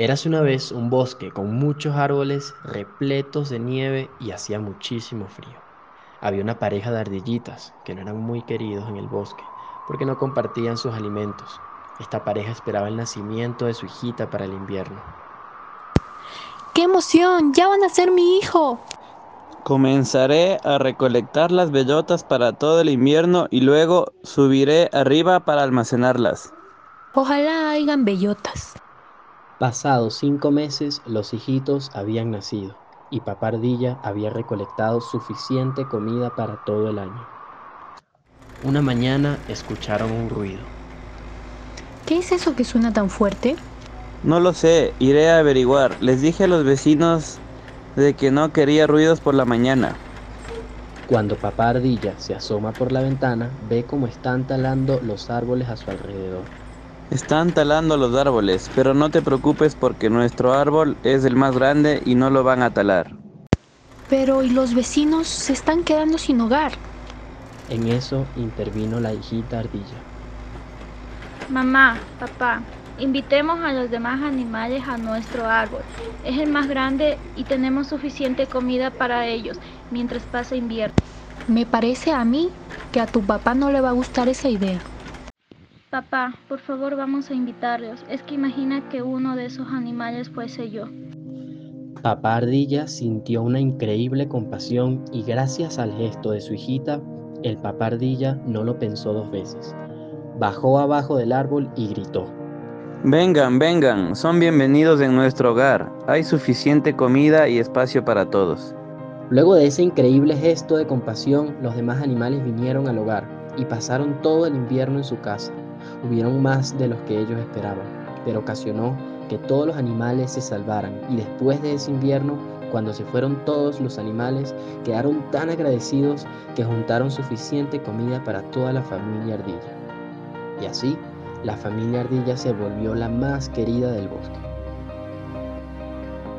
Érase una vez un bosque con muchos árboles repletos de nieve y hacía muchísimo frío. Había una pareja de ardillitas que no eran muy queridos en el bosque porque no compartían sus alimentos. Esta pareja esperaba el nacimiento de su hijita para el invierno. ¡Qué emoción! ¡Ya van a ser mi hijo! Comenzaré a recolectar las bellotas para todo el invierno y luego subiré arriba para almacenarlas. Ojalá hayan bellotas. Pasados cinco meses, los hijitos habían nacido y Papá Ardilla había recolectado suficiente comida para todo el año. Una mañana escucharon un ruido. ¿Qué es eso que suena tan fuerte? No lo sé, iré a averiguar. Les dije a los vecinos de que no quería ruidos por la mañana. Cuando Papá Ardilla se asoma por la ventana, ve cómo están talando los árboles a su alrededor. Están talando los árboles, pero no te preocupes porque nuestro árbol es el más grande y no lo van a talar. Pero ¿y los vecinos se están quedando sin hogar? En eso intervino la hijita ardilla. Mamá, papá, invitemos a los demás animales a nuestro árbol. Es el más grande y tenemos suficiente comida para ellos mientras pasa invierno. Me parece a mí que a tu papá no le va a gustar esa idea. Papá, por favor vamos a invitarlos. Es que imagina que uno de esos animales fuese yo. Papá Ardilla sintió una increíble compasión y gracias al gesto de su hijita, el papá Ardilla no lo pensó dos veces. Bajó abajo del árbol y gritó. Vengan, vengan, son bienvenidos en nuestro hogar. Hay suficiente comida y espacio para todos. Luego de ese increíble gesto de compasión, los demás animales vinieron al hogar y pasaron todo el invierno en su casa. Hubieron más de los que ellos esperaban, pero ocasionó que todos los animales se salvaran y después de ese invierno, cuando se fueron todos los animales, quedaron tan agradecidos que juntaron suficiente comida para toda la familia ardilla. Y así, la familia ardilla se volvió la más querida del bosque.